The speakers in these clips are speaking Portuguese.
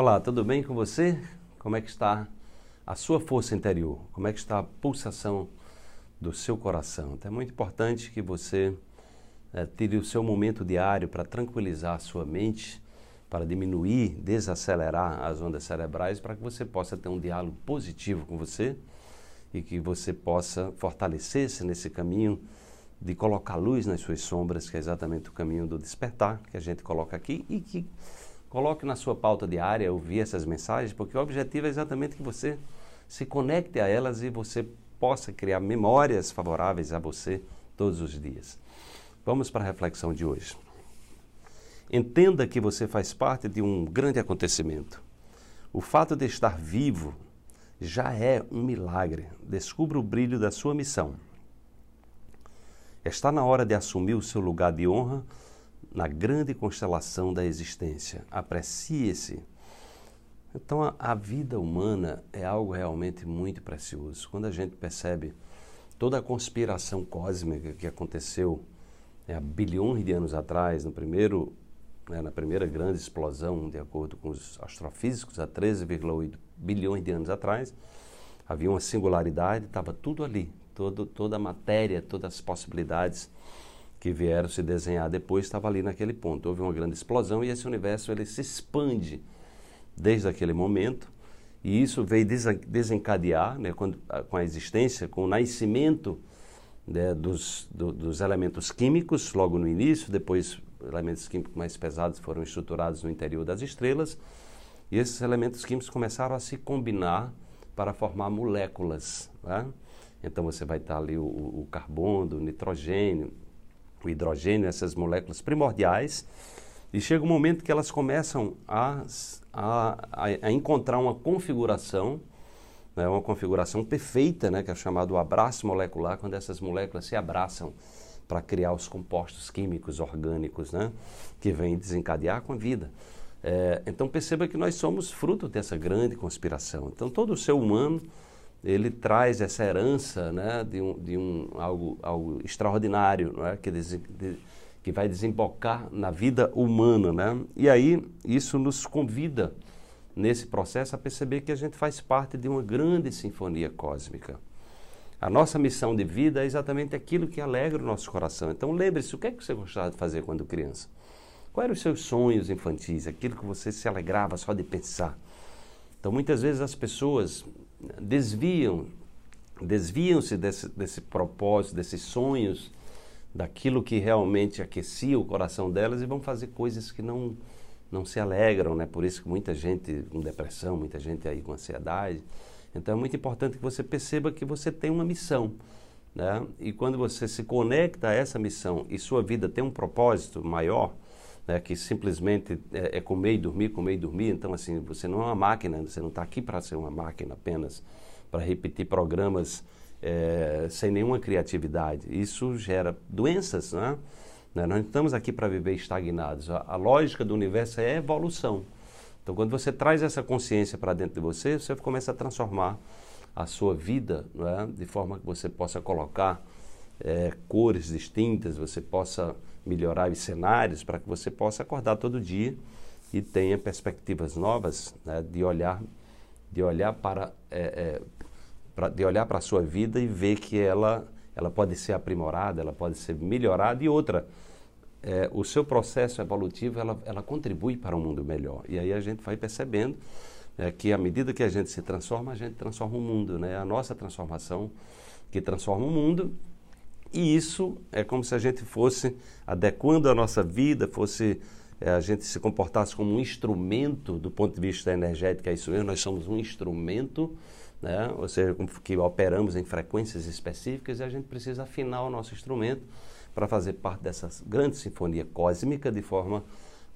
Olá, tudo bem com você? Como é que está a sua força interior? Como é que está a pulsação do seu coração? Então é muito importante que você é, tire o seu momento diário para tranquilizar a sua mente, para diminuir, desacelerar as ondas cerebrais, para que você possa ter um diálogo positivo com você e que você possa fortalecer-se nesse caminho de colocar luz nas suas sombras, que é exatamente o caminho do despertar que a gente coloca aqui e que Coloque na sua pauta diária ouvir essas mensagens, porque o objetivo é exatamente que você se conecte a elas e você possa criar memórias favoráveis a você todos os dias. Vamos para a reflexão de hoje. Entenda que você faz parte de um grande acontecimento. O fato de estar vivo já é um milagre. Descubra o brilho da sua missão. Está na hora de assumir o seu lugar de honra na grande constelação da existência. Aprecie-se. Então, a, a, vida humana é algo realmente muito precioso. Quando a gente percebe toda a conspiração cósmica que aconteceu né, há bilhões de anos atrás, no primeiro, né, na primeira grande explosão, de acordo com os astrofísicos, há 13,8 bilhões de anos atrás, havia uma singularidade, estava tudo ali, todo, toda a matéria, todas as possibilidades que vieram se desenhar depois estava ali naquele ponto. Houve uma grande explosão e esse universo ele se expande desde aquele momento e isso veio desencadear né, quando, com a existência, com o nascimento né, dos, do, dos elementos químicos logo no início, depois elementos químicos mais pesados foram estruturados no interior das estrelas e esses elementos químicos começaram a se combinar para formar moléculas. Né? Então você vai estar ali o, o carbono, o nitrogênio, o hidrogênio, essas moléculas primordiais, e chega um momento que elas começam a, a, a encontrar uma configuração, né, uma configuração perfeita, né, que é chamado abraço molecular, quando essas moléculas se abraçam para criar os compostos químicos orgânicos, né, que vêm desencadear com a vida. É, então perceba que nós somos fruto dessa grande conspiração. Então todo o ser humano ele traz essa herança né, de, um, de um, algo, algo extraordinário não é? que, des, de, que vai desembocar na vida humana. Né? E aí isso nos convida, nesse processo, a perceber que a gente faz parte de uma grande sinfonia cósmica. A nossa missão de vida é exatamente aquilo que alegra o nosso coração. Então lembre-se, o que é que você gostava de fazer quando criança? Quais eram os seus sonhos infantis, aquilo que você se alegrava só de pensar? Então muitas vezes as pessoas desviam, desviam-se desse, desse propósito, desses sonhos, daquilo que realmente aquecia o coração delas e vão fazer coisas que não, não se alegram, né? Por isso que muita gente com depressão, muita gente aí com ansiedade. Então é muito importante que você perceba que você tem uma missão. Né? E quando você se conecta a essa missão e sua vida tem um propósito maior, né, que simplesmente é, é, comer e dormir, comer e dormir. Então, assim, você não é uma máquina, você não está aqui para ser uma máquina apenas, para repetir programas é, sem nenhuma criatividade. Isso gera doenças, né? Nós não estamos aqui para viver estagnados. A, a lógica do universo é evolução. Então, quando você traz essa consciência para dentro de você, você começa a transformar a sua vida é? de forma que você possa colocar é, cores distintas, você possa melhorar os cenários para que você possa acordar todo dia e tenha perspectivas novas né, de olhar de olhar para é, é, pra, de olhar para a sua vida e ver que ela ela pode ser aprimorada, ela pode ser melhorada e outra é, o seu processo evolutivo ela, ela contribui para um mundo melhor e aí a gente vai percebendo é, que à medida que a gente se transforma a gente transforma o mundo, né? A nossa transformação que transforma o mundo e isso é como se a gente fosse adequando a nossa vida, fosse é, a gente se comportasse como um instrumento do ponto de vista energético, é isso mesmo, nós somos um instrumento, né? ou seja, que operamos em frequências específicas e a gente precisa afinar o nosso instrumento para fazer parte dessa grande sinfonia cósmica de forma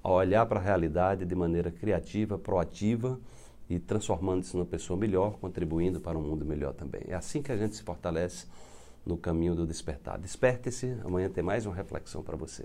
a olhar para a realidade de maneira criativa, proativa e transformando-se numa pessoa melhor, contribuindo para um mundo melhor também. É assim que a gente se fortalece no caminho do despertar. Desperte-se, amanhã tem mais uma reflexão para você.